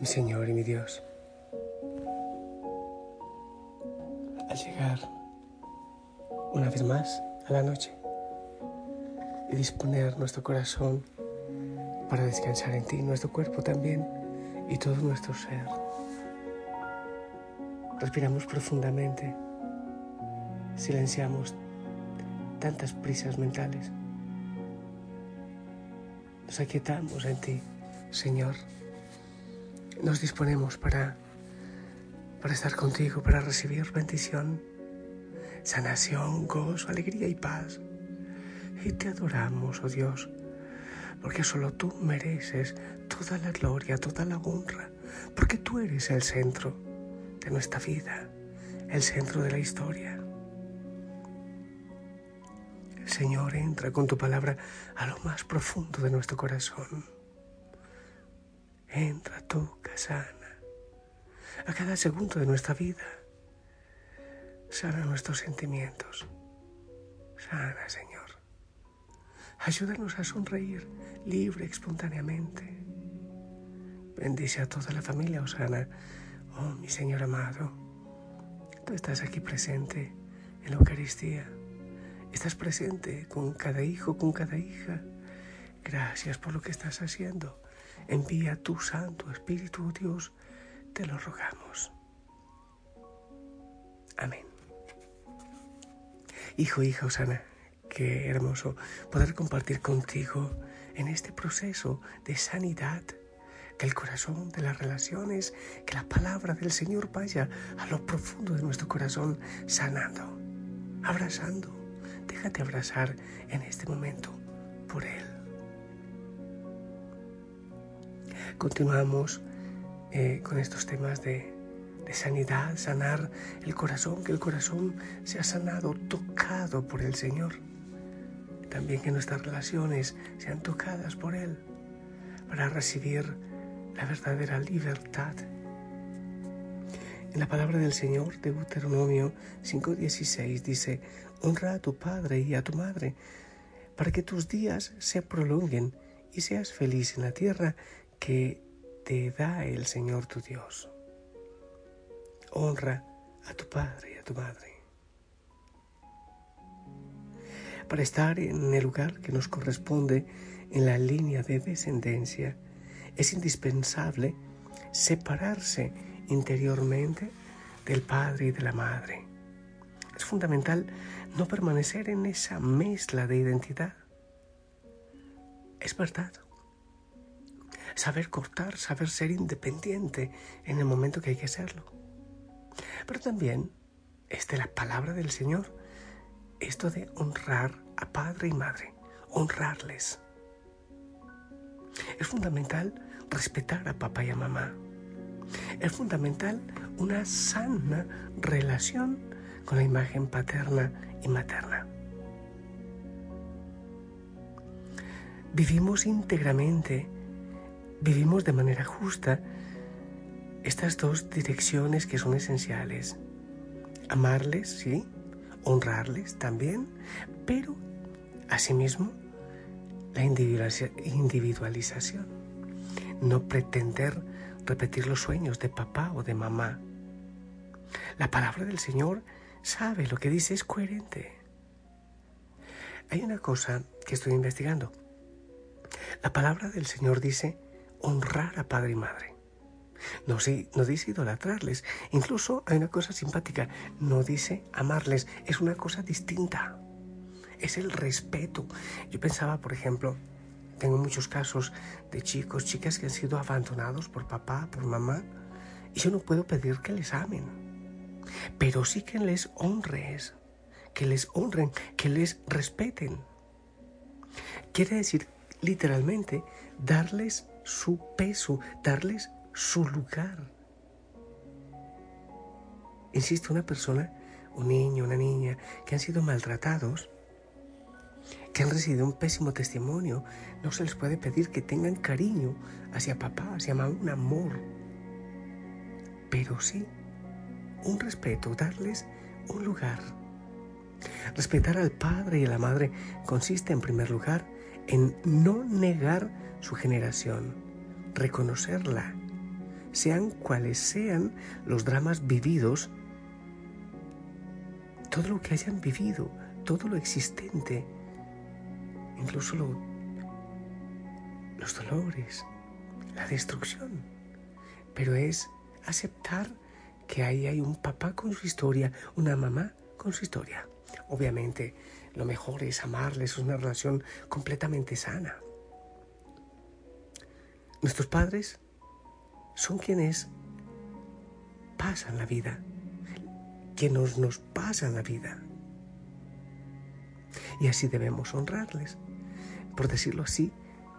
Mi Señor y mi Dios. Al llegar una vez más a la noche y disponer nuestro corazón para descansar en ti, nuestro cuerpo también y todo nuestro ser. Respiramos profundamente, silenciamos tantas prisas mentales. Nos aquietamos en ti, Señor nos disponemos para, para estar contigo, para recibir bendición, sanación, gozo, alegría y paz. Y te adoramos, oh Dios, porque solo tú mereces toda la gloria, toda la honra, porque tú eres el centro de nuestra vida, el centro de la historia. Señor, entra con tu palabra a lo más profundo de nuestro corazón Entra, toca, sana. A cada segundo de nuestra vida. Sana nuestros sentimientos. Sana, Señor. Ayúdanos a sonreír libre, espontáneamente. Bendice a toda la familia, Osana. Oh, mi Señor amado, tú estás aquí presente en la Eucaristía. Estás presente con cada hijo, con cada hija. Gracias por lo que estás haciendo. Envía tu Santo Espíritu, Dios, te lo rogamos. Amén. Hijo, hija Osana, qué hermoso poder compartir contigo en este proceso de sanidad, que el corazón de las relaciones, que la palabra del Señor vaya a lo profundo de nuestro corazón, sanando, abrazando. Déjate abrazar en este momento por Él. Continuamos eh, con estos temas de, de sanidad, sanar el corazón, que el corazón sea sanado, tocado por el Señor. También que nuestras relaciones sean tocadas por Él para recibir la verdadera libertad. En la palabra del Señor de Deuteronomio 5:16 dice, honra a tu padre y a tu madre, para que tus días se prolonguen y seas feliz en la tierra que te da el Señor tu Dios. Honra a tu padre y a tu madre. Para estar en el lugar que nos corresponde en la línea de descendencia, es indispensable separarse interiormente del padre y de la madre. Es fundamental no permanecer en esa mezcla de identidad. Es verdad saber cortar, saber ser independiente en el momento que hay que serlo. Pero también es de la palabra del Señor esto de honrar a padre y madre, honrarles. Es fundamental respetar a papá y a mamá. Es fundamental una sana relación con la imagen paterna y materna. Vivimos íntegramente vivimos de manera justa estas dos direcciones que son esenciales. Amarles, sí, honrarles también, pero asimismo la individualización. No pretender repetir los sueños de papá o de mamá. La palabra del Señor sabe lo que dice, es coherente. Hay una cosa que estoy investigando La palabra del Señor dice honrar a padre y madre. No, no dice idolatrarles. Incluso hay una cosa simpática. No dice amarles. Es una cosa distinta. Es el respeto. Yo pensaba, por ejemplo, tengo muchos casos de chicos, chicas que han sido abandonados por papá, por mamá. Y yo no puedo pedir que les amen. Pero sí que les honres. Que les honren, que les respeten. Quiere decir literalmente darles su peso, darles su lugar. Insisto, una persona, un niño, una niña, que han sido maltratados, que han recibido un pésimo testimonio, no se les puede pedir que tengan cariño hacia papá, hacia mamá, un amor. Pero sí, un respeto, darles un lugar. Respetar al padre y a la madre consiste en primer lugar en no negar su generación, reconocerla, sean cuales sean los dramas vividos, todo lo que hayan vivido, todo lo existente, incluso los dolores, la destrucción. Pero es aceptar que ahí hay un papá con su historia, una mamá con su historia. Obviamente, lo mejor es amarles, es una relación completamente sana. Nuestros padres son quienes pasan la vida, quienes nos pasan la vida. Y así debemos honrarles. Por decirlo así,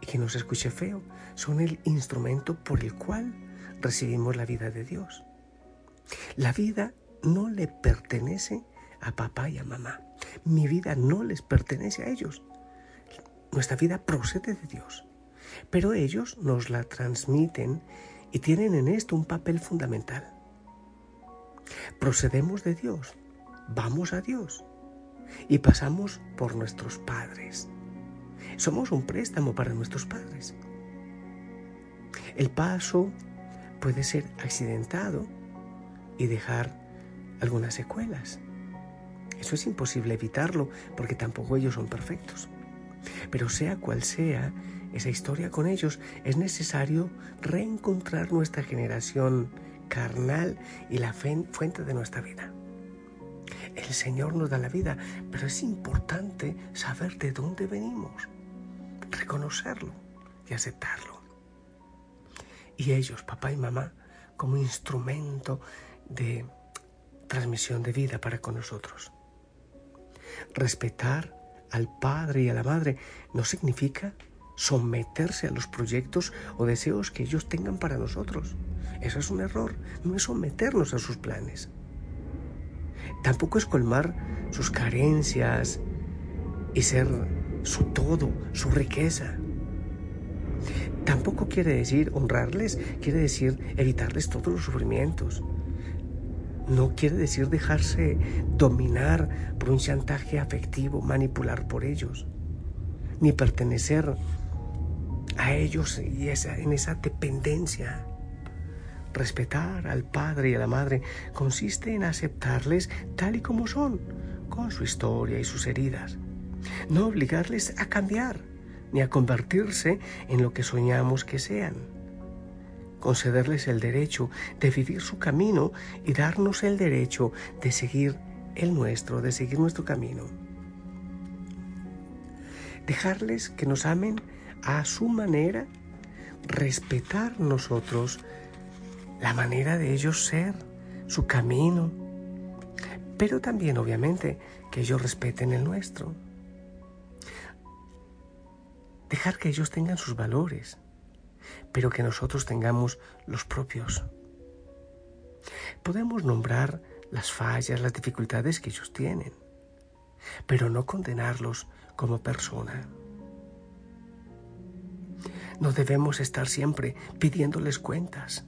y que nos escuche feo, son el instrumento por el cual recibimos la vida de Dios. La vida no le pertenece a papá y a mamá. Mi vida no les pertenece a ellos. Nuestra vida procede de Dios. Pero ellos nos la transmiten y tienen en esto un papel fundamental. Procedemos de Dios, vamos a Dios y pasamos por nuestros padres. Somos un préstamo para nuestros padres. El paso puede ser accidentado y dejar algunas secuelas. Eso es imposible evitarlo porque tampoco ellos son perfectos. Pero sea cual sea esa historia con ellos, es necesario reencontrar nuestra generación carnal y la fuente de nuestra vida. El Señor nos da la vida, pero es importante saber de dónde venimos, reconocerlo y aceptarlo. Y ellos, papá y mamá, como instrumento de transmisión de vida para con nosotros. Respetar al padre y a la madre no significa someterse a los proyectos o deseos que ellos tengan para nosotros. Eso es un error, no es someternos a sus planes. Tampoco es colmar sus carencias y ser su todo, su riqueza. Tampoco quiere decir honrarles, quiere decir evitarles todos los sufrimientos no quiere decir dejarse dominar por un chantaje afectivo, manipular por ellos, ni pertenecer a ellos y en esa dependencia. Respetar al padre y a la madre consiste en aceptarles tal y como son, con su historia y sus heridas. No obligarles a cambiar, ni a convertirse en lo que soñamos que sean concederles el derecho de vivir su camino y darnos el derecho de seguir el nuestro, de seguir nuestro camino. Dejarles que nos amen a su manera, respetar nosotros la manera de ellos ser, su camino, pero también obviamente que ellos respeten el nuestro. Dejar que ellos tengan sus valores, pero que nosotros tengamos los propios. Podemos nombrar las fallas, las dificultades que ellos tienen, pero no condenarlos como persona. No debemos estar siempre pidiéndoles cuentas,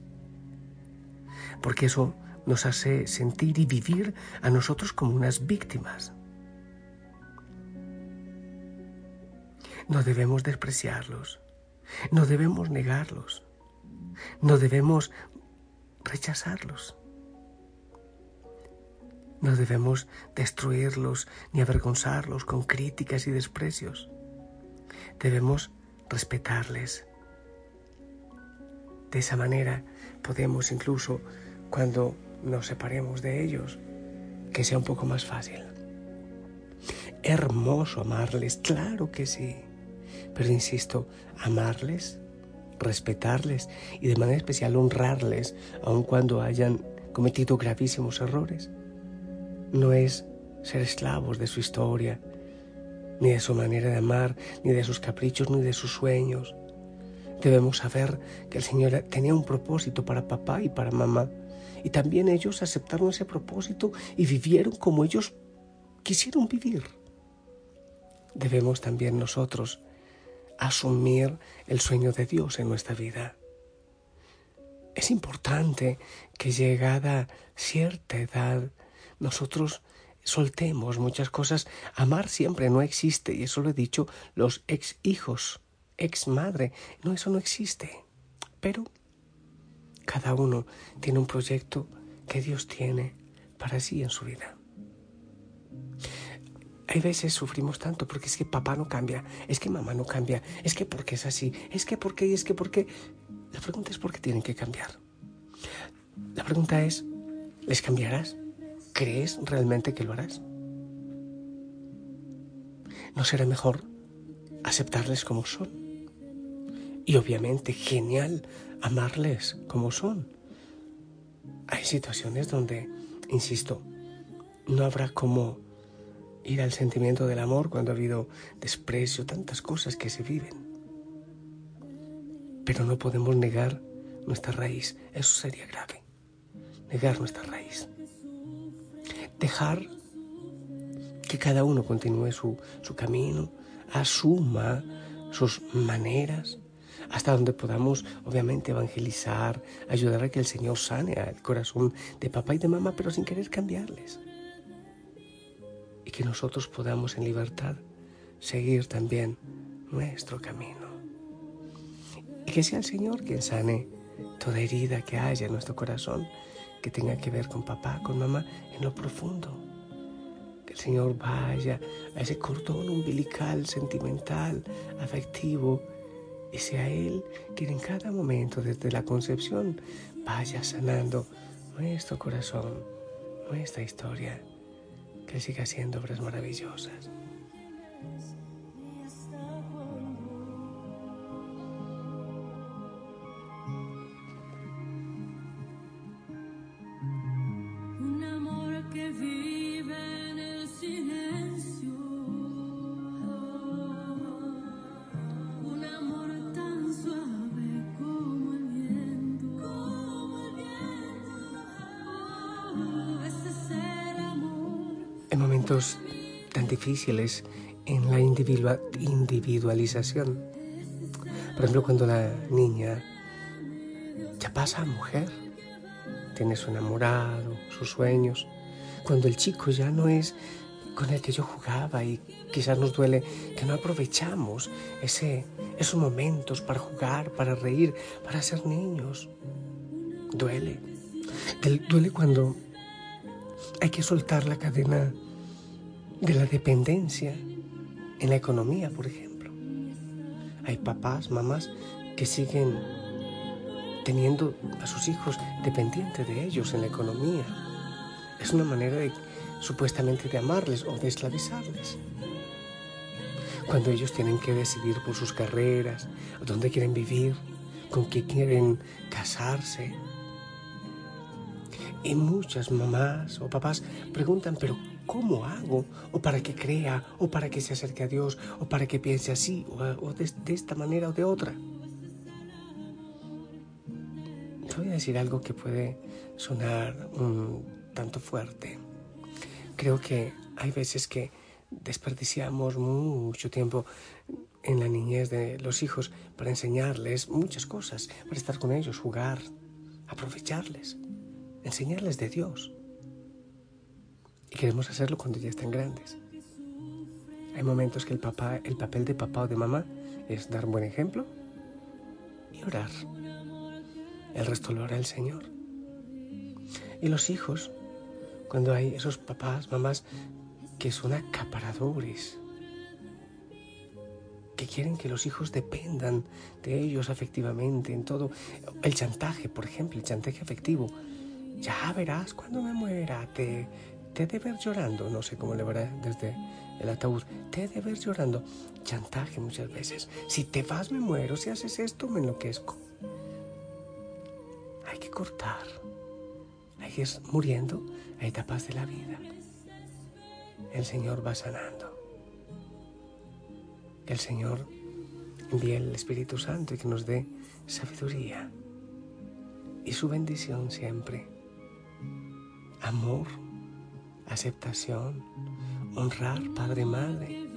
porque eso nos hace sentir y vivir a nosotros como unas víctimas. No debemos despreciarlos no debemos negarlos. No debemos rechazarlos. No debemos destruirlos ni avergonzarlos con críticas y desprecios. Debemos respetarles. De esa manera podemos incluso cuando nos separemos de ellos, que sea un poco más fácil. Hermoso amarles, claro que sí, pero insisto, amarles, respetarles y de manera especial honrarles, aun cuando hayan cometido gravísimos errores. No es ser esclavos de su historia, ni de su manera de amar, ni de sus caprichos, ni de sus sueños. Debemos saber que el Señor tenía un propósito para papá y para mamá, y también ellos aceptaron ese propósito y vivieron como ellos quisieron vivir. Debemos también nosotros asumir el sueño de Dios en nuestra vida. Es importante que llegada cierta edad nosotros soltemos muchas cosas. Amar siempre no existe, y eso lo he dicho los ex hijos, ex madre. No, eso no existe. Pero cada uno tiene un proyecto que Dios tiene para sí en su vida. Hay veces sufrimos tanto porque es que papá no cambia, es que mamá no cambia, es que porque es así, es que porque, es que porque. La pregunta es por qué tienen que cambiar. La pregunta es, ¿les cambiarás? ¿Crees realmente que lo harás? ¿No será mejor aceptarles como son? Y obviamente, genial, amarles como son. Hay situaciones donde, insisto, no habrá como ir al sentimiento del amor cuando ha habido desprecio, tantas cosas que se viven. Pero no podemos negar nuestra raíz, eso sería grave, negar nuestra raíz dejar que cada uno continúe su, su camino, asuma sus maneras, hasta donde podamos, obviamente, evangelizar, ayudar a que el Señor sane al corazón de papá y de mamá, pero sin querer cambiarles. Y que nosotros podamos en libertad seguir también nuestro camino. Y que sea el Señor quien sane toda herida que haya en nuestro corazón que tenga que ver con papá, con mamá, en lo profundo. Que el Señor vaya a ese cordón umbilical, sentimental, afectivo, y sea Él quien en cada momento, desde la concepción, vaya sanando nuestro corazón, nuestra historia, que siga haciendo obras maravillosas. En la individualización. Por ejemplo, cuando la niña ya pasa a mujer, tiene su enamorado, sus sueños, cuando el chico ya no es con el que yo jugaba y quizás nos duele que no aprovechamos esos momentos para jugar, para reír, para ser niños. Duele. Duele cuando hay que soltar la cadena de la dependencia en la economía, por ejemplo. Hay papás, mamás que siguen teniendo a sus hijos dependientes de ellos en la economía. Es una manera de, supuestamente de amarles o de esclavizarles. Cuando ellos tienen que decidir por sus carreras, dónde quieren vivir, con quién quieren casarse. Y muchas mamás o papás preguntan, pero ¿Cómo hago? ¿O para que crea? ¿O para que se acerque a Dios? ¿O para que piense así? ¿O, de, esta manera o de otra? Te voy a decir algo que puede sonar un tanto fuerte. Creo que hay veces que desperdiciamos mucho tiempo en la niñez de los hijos para enseñarles muchas cosas, para estar con ellos, jugar, aprovecharles, enseñarles de Dios. Y queremos hacerlo cuando ya están grandes. Hay momentos que el, papá, el papel de papá o de mamá es dar buen ejemplo y orar. El resto lo hará el Señor. Y los hijos, cuando hay esos papás, mamás que son acaparadores, que quieren que los hijos dependan de ellos afectivamente, en todo. El chantaje, por ejemplo, el chantaje afectivo. Ya verás cuando me muera, te, te he de ver llorando, no sé cómo le verá desde el ataúd, te he de ver llorando. Chantaje muchas veces. Si te vas me muero, si haces esto me enloquezco. Hay que cortar. Hay que ir muriendo a etapas de la vida. El Señor va sanando. El Señor envíe el Espíritu Santo y que nos dé sabiduría y su bendición siempre. Amor, aceptación, honrar Padre, Madre,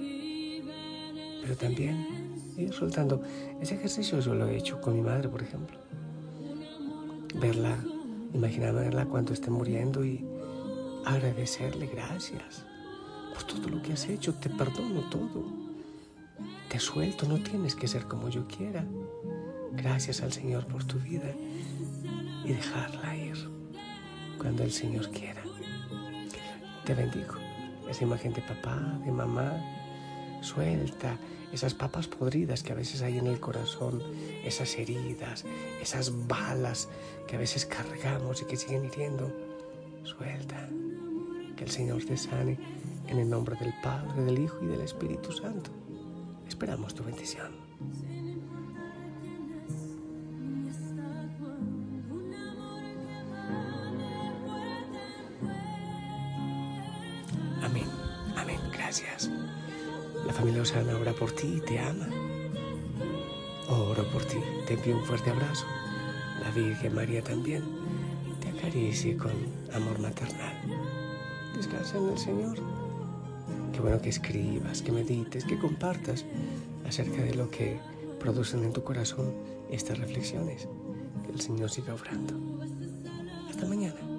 pero también ir soltando. Ese ejercicio yo lo he hecho con mi madre, por ejemplo. Verla, imaginarme verla cuando esté muriendo y agradecerle gracias por todo lo que has hecho, te perdono todo te suelto, no tienes que ser como yo quiera. Gracias al Señor por tu vida y dejarla ir cuando el Señor quiera. Te bendigo. Esa imagen de papá, de mamá, suelta esas papas podridas que a veces hay en el corazón, esas heridas, esas balas que a veces cargamos y que siguen hiriendo. Suelta. Que el Señor te sane en el nombre del Padre, del Hijo y del Espíritu Santo. Esperamos tu bendición. Gracias. La familia Osana ora por ti y te ama. Oro por ti, te envío un fuerte abrazo. La Virgen María también te acaricie con amor maternal. Descansa en el Señor Qué bueno que escribas, que medites, que compartas acerca de lo que producen en tu corazón estas reflexiones. Que el Señor siga obrando. Hasta mañana.